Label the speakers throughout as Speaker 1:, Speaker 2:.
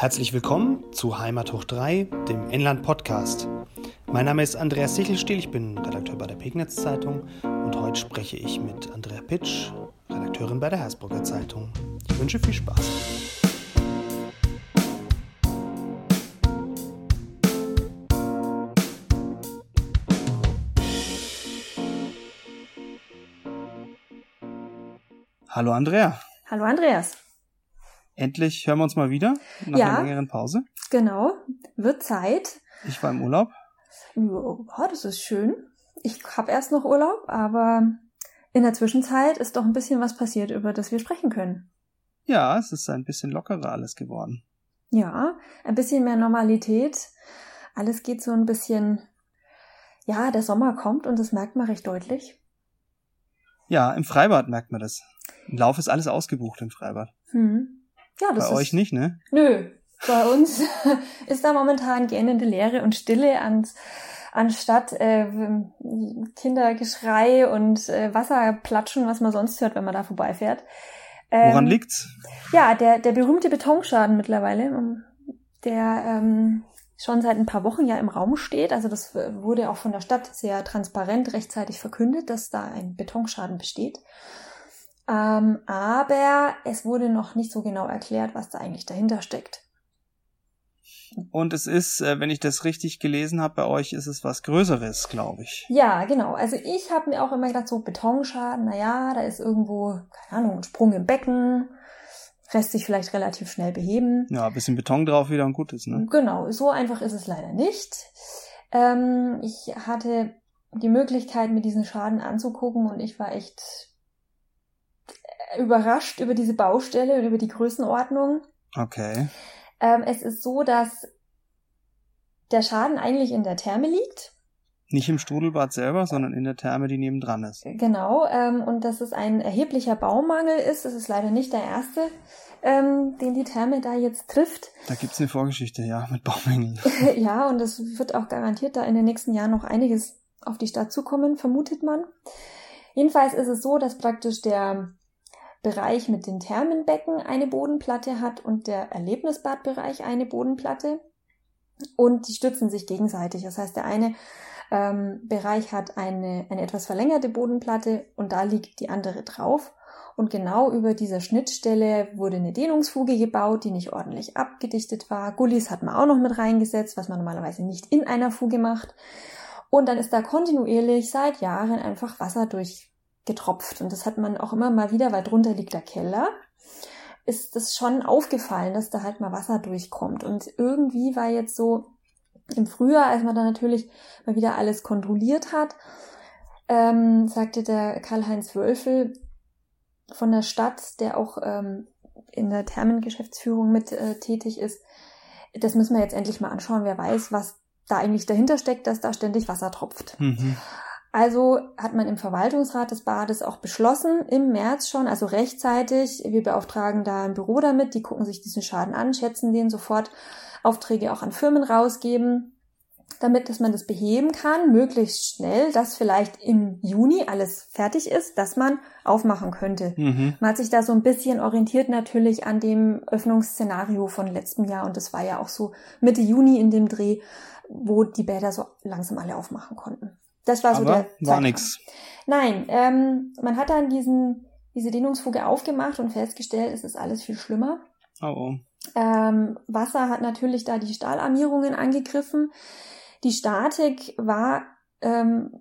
Speaker 1: Herzlich willkommen zu Heimat hoch 3, dem Inland Podcast. Mein Name ist Andreas Sichelstiel, ich bin Redakteur bei der Pegnitz Zeitung und heute spreche ich mit Andrea Pitsch, Redakteurin bei der Hersbrucker Zeitung. Ich wünsche viel Spaß. Hallo Andrea.
Speaker 2: Hallo Andreas.
Speaker 1: Endlich hören wir uns mal wieder nach
Speaker 2: Ja.
Speaker 1: einer längeren Pause.
Speaker 2: Genau, wird Zeit.
Speaker 1: Ich war im Urlaub.
Speaker 2: Ja, das ist schön. Ich habe erst noch Urlaub, aber in der Zwischenzeit ist doch ein bisschen was passiert, über das wir sprechen können.
Speaker 1: Ja, es ist ein bisschen lockerer alles geworden.
Speaker 2: Ja, ein bisschen mehr Normalität. Alles geht so ein bisschen. Ja, der Sommer kommt und das merkt man recht deutlich.
Speaker 1: Ja, im Freibad merkt man das. Im Lauf ist alles ausgebucht im Freibad.
Speaker 2: Hm. Ja, das
Speaker 1: Bei
Speaker 2: ist.
Speaker 1: euch nicht, ne?
Speaker 2: Nö, bei uns ist da momentan gähnende Leere und Stille ans, anstatt äh, Kindergeschrei und äh, Wasserplatschen, was man sonst hört, wenn man da vorbeifährt. Ähm,
Speaker 1: Woran liegt's?
Speaker 2: Ja, der, der berühmte Betonschaden mittlerweile, ähm, der ähm, schon seit ein paar Wochen ja im Raum steht. Also das äh, wurde auch von der Stadt sehr transparent rechtzeitig verkündet, dass da ein Betonschaden besteht. Ähm, aber es wurde noch nicht so genau erklärt, was da eigentlich dahinter steckt.
Speaker 1: Und es ist, äh, wenn ich das richtig gelesen habe, bei euch ist es was Größeres, glaube ich.
Speaker 2: Ja, genau. Also ich habe mir auch immer gedacht, so Betonschaden, na ja, da ist irgendwo, keine Ahnung, ein Sprung im Becken, lässt sich vielleicht relativ schnell beheben.
Speaker 1: Ja, ein bisschen Beton drauf wieder und gut ist, ne?
Speaker 2: Genau, so einfach ist es leider nicht. Ähm, ich hatte die Möglichkeit, mir diesen Schaden anzugucken und ich war echt überrascht über diese Baustelle und über die Größenordnung.
Speaker 1: Okay.
Speaker 2: Ähm, es ist so, dass der Schaden eigentlich in der Therme liegt.
Speaker 1: Nicht im Strudelbad selber, sondern in der Therme, die nebendran ist.
Speaker 2: Genau, ähm, und dass es ein erheblicher Baumangel ist. Das ist leider nicht der erste, ähm, den die Therme da jetzt trifft.
Speaker 1: Da gibt's eine Vorgeschichte, ja, mit Baumängeln.
Speaker 2: ja, und es wird auch garantiert da in den nächsten Jahren noch einiges auf die Stadt zukommen, vermutet man. Jedenfalls ist es so, dass praktisch der Bereich mit den Thermenbecken eine Bodenplatte hat und der Erlebnisbadbereich eine Bodenplatte. Und die stützen sich gegenseitig. Das heißt, der eine ähm, Bereich hat eine, eine etwas verlängerte Bodenplatte und da liegt die andere drauf. Und genau über dieser Schnittstelle wurde eine Dehnungsfuge gebaut, die nicht ordentlich abgedichtet war. Gullis hat man auch noch mit reingesetzt, was man normalerweise nicht in einer Fuge macht. Und dann ist da kontinuierlich seit Jahren einfach Wasser durchgetropft. Und das hat man auch immer mal wieder, weil drunter liegt der Keller, ist das schon aufgefallen, dass da halt mal Wasser durchkommt. Und irgendwie war jetzt so im Frühjahr, als man dann natürlich mal wieder alles kontrolliert hat, ähm, sagte der Karl-Heinz Wölfel von der Stadt, der auch ähm, in der Thermengeschäftsführung mit äh, tätig ist, das müssen wir jetzt endlich mal anschauen. Wer weiß, was da eigentlich dahinter steckt, dass da ständig Wasser tropft.
Speaker 1: Mhm.
Speaker 2: Also hat man im Verwaltungsrat des Bades auch beschlossen, im März schon, also rechtzeitig, wir beauftragen da ein Büro damit, die gucken sich diesen Schaden an, schätzen den sofort, Aufträge auch an Firmen rausgeben, damit, dass man das beheben kann, möglichst schnell, dass vielleicht im Juni alles fertig ist, dass man aufmachen könnte.
Speaker 1: Mhm.
Speaker 2: Man hat sich da so ein bisschen orientiert natürlich an dem Öffnungsszenario von letztem Jahr und das war ja auch so Mitte Juni in dem Dreh, wo die Bäder so langsam alle aufmachen konnten. Das war so
Speaker 1: Aber
Speaker 2: der
Speaker 1: war nix.
Speaker 2: Nein, ähm, man hat dann diesen, diese Dehnungsfuge aufgemacht und festgestellt, es ist alles viel schlimmer.
Speaker 1: Oh, oh.
Speaker 2: Ähm, Wasser hat natürlich da die Stahlarmierungen angegriffen. Die Statik war ähm,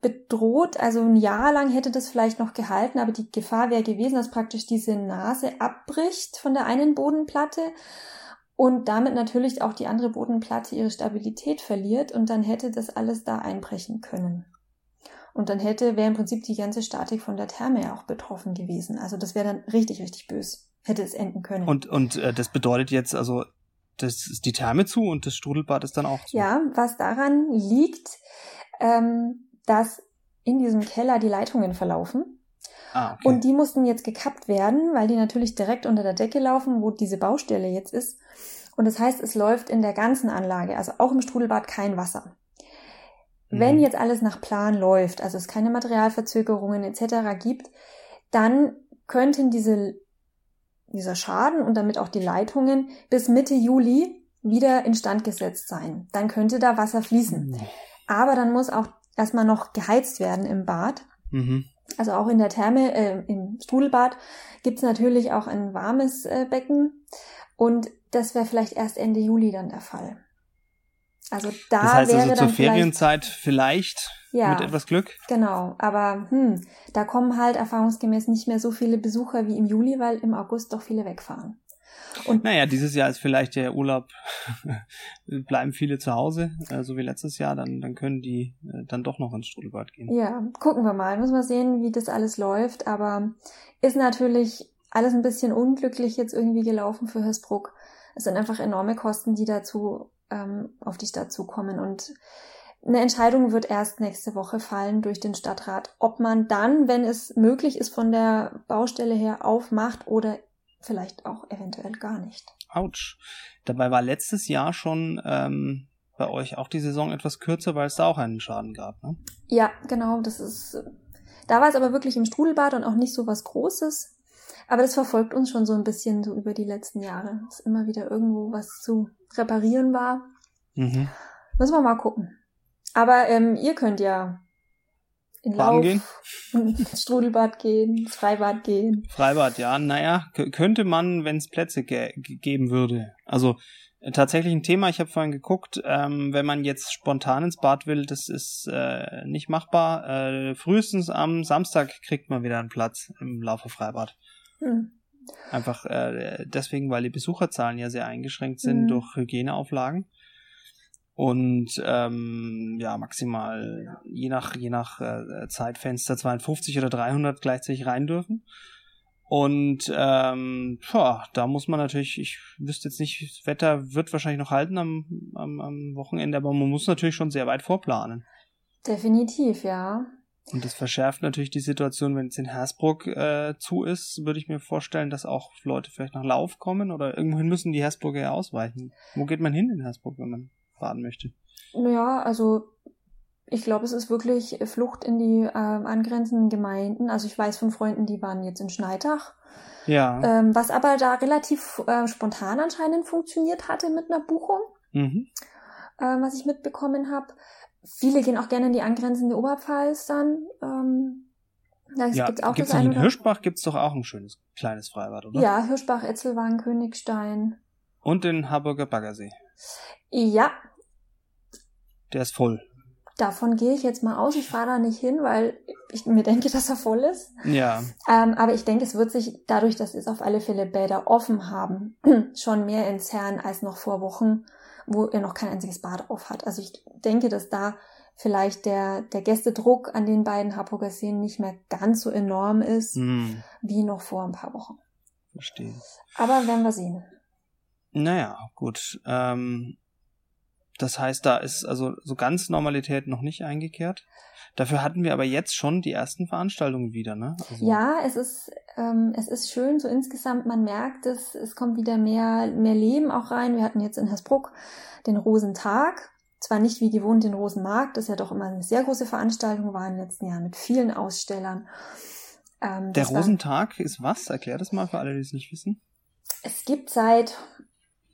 Speaker 2: bedroht, also ein Jahr lang hätte das vielleicht noch gehalten, aber die Gefahr wäre gewesen, dass praktisch diese Nase abbricht von der einen Bodenplatte und damit natürlich auch die andere Bodenplatte ihre Stabilität verliert und dann hätte das alles da einbrechen können. Und dann hätte, wäre im Prinzip die ganze Statik von der Therme ja auch betroffen gewesen. Also das wäre dann richtig, richtig bös. Hätte es enden können.
Speaker 1: Und, und äh, das bedeutet jetzt, also, das ist die Therme zu und das Strudelbad ist dann auch zu.
Speaker 2: Ja, was daran liegt, ähm, dass in diesem Keller die Leitungen verlaufen.
Speaker 1: Ah, okay.
Speaker 2: Und die mussten jetzt gekappt werden, weil die natürlich direkt unter der Decke laufen, wo diese Baustelle jetzt ist. Und das heißt, es läuft in der ganzen Anlage, also auch im Strudelbad, kein Wasser. Wenn
Speaker 1: Mhm.
Speaker 2: jetzt alles nach Plan läuft, also es keine Materialverzögerungen etc. gibt, dann könnten diese dieser Schaden und damit auch die Leitungen bis Mitte Juli wieder instand gesetzt sein. Dann könnte da Wasser fließen. Mhm. Aber dann muss auch erstmal noch geheizt werden im Bad. Mhm. Also auch in der Therme, äh, im Strudelbad gibt's natürlich auch ein warmes äh, Becken. Und das wäre vielleicht erst Ende Juli dann der Fall. Also da
Speaker 1: das heißt
Speaker 2: wäre
Speaker 1: also
Speaker 2: zur
Speaker 1: Ferienzeit vielleicht ja, mit etwas Glück.
Speaker 2: Genau, aber hm, da kommen halt erfahrungsgemäß nicht mehr so viele Besucher wie im Juli, weil im August doch viele wegfahren.
Speaker 1: Und naja, dieses Jahr ist vielleicht der Urlaub, bleiben viele zu Hause, äh, so wie letztes Jahr, dann, dann können die äh, dann doch noch ins Strudelbad gehen.
Speaker 2: Ja, gucken wir mal, müssen wir sehen, wie das alles läuft, aber ist natürlich alles ein bisschen unglücklich jetzt irgendwie gelaufen für Hösbruck. Es sind einfach enorme Kosten, die dazu ähm, auf die Stadt zukommen und eine Entscheidung wird erst nächste Woche fallen durch den Stadtrat, ob man dann, wenn es möglich ist, von der Baustelle her aufmacht oder vielleicht auch eventuell gar nicht.
Speaker 1: Autsch. Dabei war letztes Jahr schon ähm, bei euch auch die Saison etwas kürzer, weil es da auch einen Schaden gab, ne?
Speaker 2: Ja, genau. Das ist. Da war es aber wirklich im Strudelbad und auch nicht so was Großes. Aber das verfolgt uns schon so ein bisschen so über die letzten Jahre. Dass immer wieder irgendwo was zu reparieren war. Mhm. Müssen wir mal gucken. Aber ähm, ihr könnt ja in Lauf, gehen? Strudelbad gehen, ins Freibad gehen.
Speaker 1: Freibad, ja. Naja, könnte man, wenn es Plätze ge geben würde. Also äh, tatsächlich ein Thema, ich habe vorhin geguckt, ähm, wenn man jetzt spontan ins Bad will, das ist äh, nicht machbar. Äh, frühestens am Samstag kriegt man wieder einen Platz im Laufe Freibad. Hm. Einfach äh, deswegen, weil die Besucherzahlen ja sehr eingeschränkt sind hm. durch Hygieneauflagen und ähm, ja maximal je nach je nach äh, Zeitfenster 52 oder 300 gleichzeitig rein dürfen. Und ähm, boah, da muss man natürlich, ich wüsste jetzt nicht, das Wetter wird wahrscheinlich noch halten am, am, am Wochenende, aber man muss natürlich schon sehr weit vorplanen.
Speaker 2: Definitiv, ja.
Speaker 1: Und das verschärft natürlich die Situation, wenn es in Hersbruck äh, zu ist, würde ich mir vorstellen, dass auch Leute vielleicht nach Lauf kommen oder irgendwohin müssen die Hersbrucker ja ausweichen. Wo geht man hin in Hersbruck, wenn man fahren möchte?
Speaker 2: Naja, also ich glaube, es ist wirklich Flucht in die äh, angrenzenden Gemeinden. Also ich weiß von Freunden, die waren jetzt in Schneidach. Ja. Ähm, was aber da relativ äh, spontan anscheinend funktioniert hatte mit einer Buchung, mhm. äh, was ich mitbekommen habe. Viele gehen auch gerne in die angrenzende Oberpfalz dann. Ähm,
Speaker 1: da ja, gibt's auch gibt's das in Hirschbach gibt's doch auch ein schönes kleines Freibad, oder?
Speaker 2: Ja, Hirschbach, Etzelwagen, Königstein.
Speaker 1: Und den Harburger Baggersee.
Speaker 2: Ja,
Speaker 1: der ist voll.
Speaker 2: Davon gehe ich jetzt mal aus. Ich fahre da nicht hin, weil ich mir denke, dass er voll ist.
Speaker 1: Ja.
Speaker 2: Ähm, aber ich denke, es wird sich dadurch, dass es auf alle Fälle Bäder offen haben, schon mehr entzerren als noch vor Wochen, wo er noch kein einziges Bad auf hat. Also ich denke, dass da vielleicht der, der Gästedruck an den beiden Harburger Seen nicht mehr ganz so enorm ist, hm. wie noch vor ein paar Wochen.
Speaker 1: Verstehe.
Speaker 2: Aber werden wir sehen.
Speaker 1: Naja, gut. Ähm, das heißt, da ist also so ganz Normalität noch nicht eingekehrt. Dafür hatten wir aber jetzt schon die ersten Veranstaltungen wieder, ne?
Speaker 2: Also ja, es ist ähm, es ist schön so insgesamt. Man merkt es, es kommt wieder mehr mehr Leben auch rein. Wir hatten jetzt in Hersbruck den Rosentag. Zwar nicht wie gewohnt den Rosenmarkt, das ja doch immer eine sehr große Veranstaltung war in den letzten Jahren mit vielen Ausstellern.
Speaker 1: Ähm, Der Rosentag ist was? Erklär das mal für alle, die es nicht wissen.
Speaker 2: Es gibt seit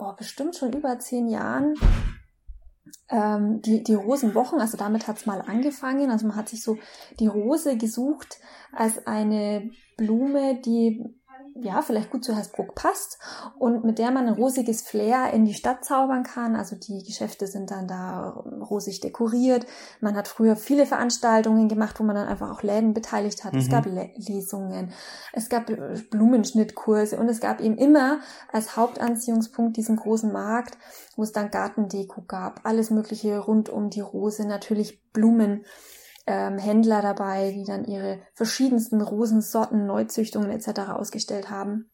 Speaker 2: boah, bestimmt schon über zehn Jahren ähm, die, die Rosenwochen, also damit hat's mal angefangen. Also man hat sich so die Rose gesucht als eine Blume, die ja, vielleicht gut zu Hersbruck passt und mit der man ein rosiges Flair in die Stadt zaubern kann. Also die Geschäfte sind dann da rosig dekoriert. Man hat früher viele Veranstaltungen gemacht, wo man dann einfach auch Läden beteiligt hat. Mhm. Es gab Lesungen, es gab Blumenschnittkurse und es gab eben immer als Hauptanziehungspunkt diesen großen Markt, wo es dann Gartendeko gab, alles mögliche rund um die Rose, natürlich Blumen ähm, Händler dabei, die dann ihre verschiedensten Rosensorten, Neuzüchtungen etc. ausgestellt haben.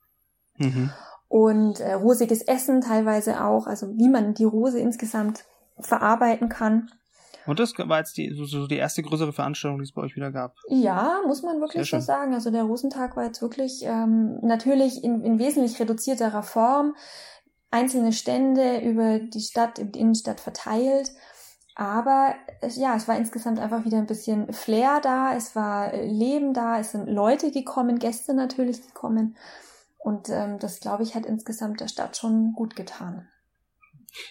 Speaker 2: Mhm. Und äh, rosiges Essen teilweise auch, also wie man die Rose insgesamt verarbeiten kann.
Speaker 1: Und das war jetzt die, so, die erste größere Veranstaltung, die es bei euch wieder gab.
Speaker 2: Ja, muss man wirklich so sagen. Also der Rosentag war jetzt wirklich ähm, natürlich in, in wesentlich reduzierterer Form. Einzelne Stände über die Stadt, über die Innenstadt verteilt. Aber ja, es war insgesamt einfach wieder ein bisschen Flair da, es war äh, Leben da, es sind Leute gekommen, Gäste natürlich gekommen. Und ähm, das, glaube ich, hat insgesamt der Stadt schon gut getan.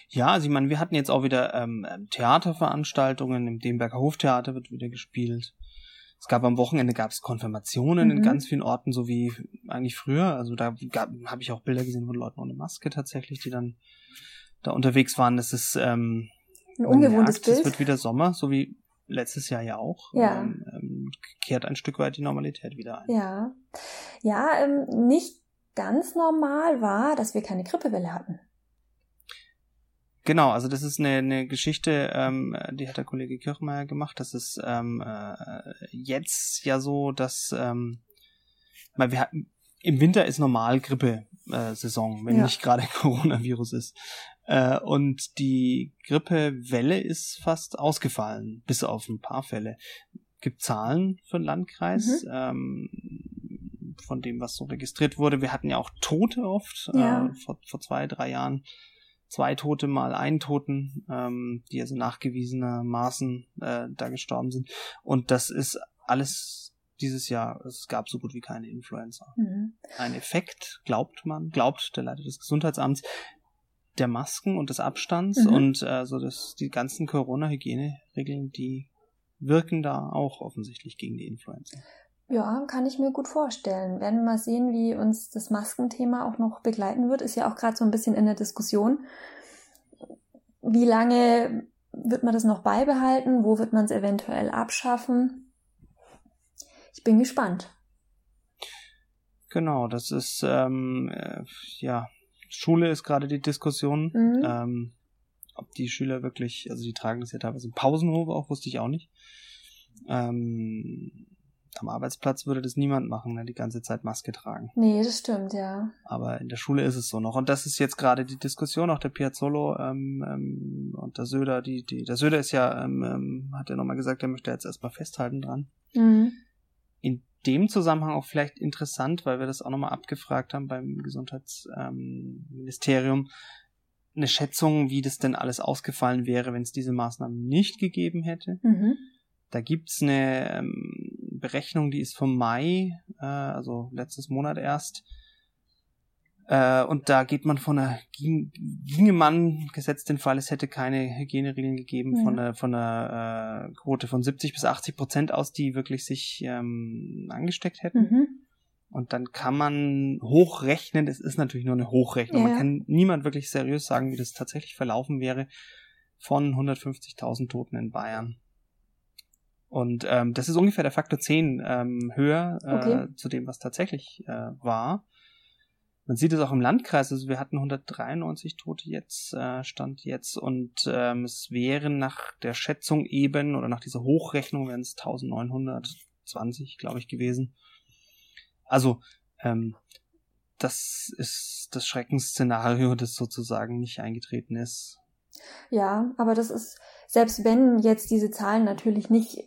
Speaker 1: Ja, also ich meine, wir hatten jetzt auch wieder ähm, ähm Theaterveranstaltungen, im Demberger Hoftheater wird wieder gespielt. Es gab am Wochenende gab es Konfirmationen mhm. in ganz vielen Orten, so wie eigentlich früher. Also da habe ich auch Bilder gesehen von Leuten ohne Maske tatsächlich, die dann da unterwegs waren. Das ist ähm,
Speaker 2: ein ungewohntes Bild.
Speaker 1: Es wird wieder Sommer, so wie letztes Jahr ja auch.
Speaker 2: Ja.
Speaker 1: Ähm, ähm, kehrt ein Stück weit die Normalität wieder ein.
Speaker 2: Ja. Ja, ähm, nicht ganz normal war, dass wir keine Grippewelle hatten.
Speaker 1: Genau, also das ist eine, eine Geschichte, ähm, die hat der Kollege Kirchmeier gemacht. Das ist ähm, äh, jetzt ja so, dass ähm, wir hatten, im Winter ist normal Grippe-Saison, wenn ja. nicht gerade Coronavirus ist. Äh, und die Grippewelle ist fast ausgefallen, bis auf ein paar Fälle. Gibt Zahlen für den Landkreis, mhm. ähm, von dem, was so registriert wurde. Wir hatten ja auch Tote oft, ja. äh, vor, vor zwei, drei Jahren. Zwei Tote mal einen Toten, ähm, die also nachgewiesenermaßen äh, da gestorben sind. Und das ist alles dieses Jahr, es gab so gut wie keine Influenza. Mhm. Ein Effekt, glaubt man, glaubt der Leiter des Gesundheitsamts, der Masken und des Abstands mhm. und äh, so das, die ganzen Corona-Hygieneregeln, die wirken da auch offensichtlich gegen die Influenza.
Speaker 2: Ja, kann ich mir gut vorstellen. Werden wir mal sehen, wie uns das Maskenthema auch noch begleiten wird. Ist ja auch gerade so ein bisschen in der Diskussion. Wie lange wird man das noch beibehalten? Wo wird man es eventuell abschaffen? Ich bin gespannt.
Speaker 1: Genau, das ist ähm, äh, ja Schule ist gerade die Diskussion. Mhm. Ähm, ob die Schüler wirklich, also die tragen das ja teilweise im Pausenhof auch, wusste ich auch nicht. Ähm, am Arbeitsplatz würde das niemand machen, ne, die ganze Zeit Maske tragen.
Speaker 2: Nee, das stimmt, ja.
Speaker 1: Aber in der Schule ist es so noch. Und das ist jetzt gerade die Diskussion, auch der Piazzolo ähm, ähm, und der Söder, die, die, der Söder ist ja, ähm, ähm, hat ja nochmal gesagt, er möchte jetzt erstmal festhalten dran. Mhm. In dem Zusammenhang auch vielleicht interessant, weil wir das auch nochmal abgefragt haben beim Gesundheitsministerium, ähm, eine Schätzung, wie das denn alles ausgefallen wäre, wenn es diese Maßnahmen nicht gegeben hätte. Mhm. Da gibt's eine ähm, Berechnung, die ist vom Mai, äh, also letztes Monat erst. Äh, und da geht man von einer, ging, ginge man, gesetzt den Fall, es hätte keine Hygieneregeln gegeben, ja. von einer, von einer äh, Quote von 70 bis 80 Prozent aus, die wirklich sich ähm, angesteckt hätten. Mhm. Und dann kann man hochrechnen, es ist natürlich nur eine Hochrechnung, ja. man kann niemand wirklich seriös sagen, wie das tatsächlich verlaufen wäre, von 150.000 Toten in Bayern. Und ähm, das ist ungefähr der Faktor 10 ähm, höher äh, okay. zu dem, was tatsächlich äh, war. Man sieht es auch im Landkreis, also wir hatten 193 Tote jetzt, äh, Stand jetzt, und ähm, es wären nach der Schätzung eben, oder nach dieser Hochrechnung wären es 1920, glaube ich, gewesen. Also, ähm, das ist das Schreckensszenario, das sozusagen nicht eingetreten ist.
Speaker 2: Ja, aber das ist, selbst wenn jetzt diese Zahlen natürlich nicht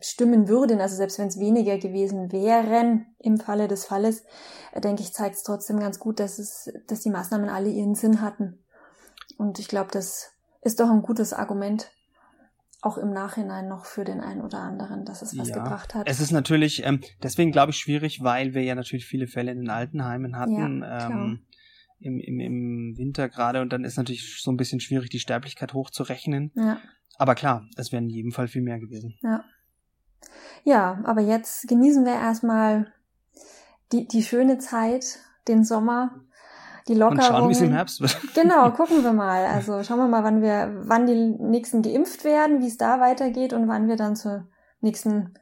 Speaker 2: stimmen würden, also selbst wenn es weniger gewesen wären im Falle des Falles, äh, denke ich, zeigt es trotzdem ganz gut, dass es, dass die Maßnahmen alle ihren Sinn hatten. Und ich glaube, das ist doch ein gutes Argument, auch im Nachhinein noch für den einen oder anderen, dass es was ja, gebracht hat.
Speaker 1: Es ist natürlich ähm, deswegen, glaube ich, schwierig, weil wir ja natürlich viele Fälle in den Altenheimen hatten. Ja, ähm, im, im, im Winter gerade und dann ist natürlich so ein bisschen schwierig, die Sterblichkeit hochzurechnen. Ja. Aber klar, es wäre in jedem Fall viel mehr gewesen.
Speaker 2: Ja. Ja, aber jetzt genießen wir erstmal die, die schöne Zeit, den Sommer, die Lockerung. Und
Speaker 1: schauen, wie es im Herbst wird.
Speaker 2: Genau, gucken wir mal. Also schauen wir mal, wann wir, wann die nächsten geimpft werden, wie es da weitergeht und wann wir dann zur nächsten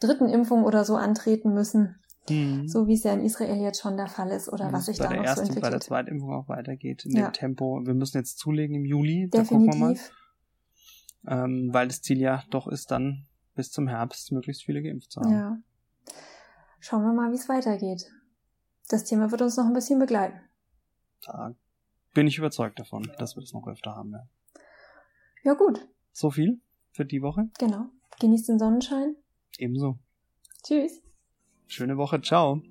Speaker 2: dritten Impfung oder so antreten müssen. Mhm. So wie es ja in Israel jetzt schon der Fall ist oder was sich da noch ersten, so entwickelt.
Speaker 1: Bei der zweiten Impfung auch weitergeht in ja. dem Tempo. Wir müssen jetzt zulegen im Juli.
Speaker 2: Definitiv.
Speaker 1: Ähm, weil das Ziel ja doch ist, dann bis zum Herbst möglichst viele geimpft zu haben.
Speaker 2: Ja. Schauen wir mal, wie es weitergeht. Das Thema wird uns noch ein bisschen begleiten.
Speaker 1: Da bin ich überzeugt davon, dass wir das noch öfter haben werden.
Speaker 2: Ja, gut.
Speaker 1: So viel für die Woche.
Speaker 2: Genau. Genießt den Sonnenschein.
Speaker 1: Ebenso.
Speaker 2: Tschüss.
Speaker 1: Schöne Woche. Ciao.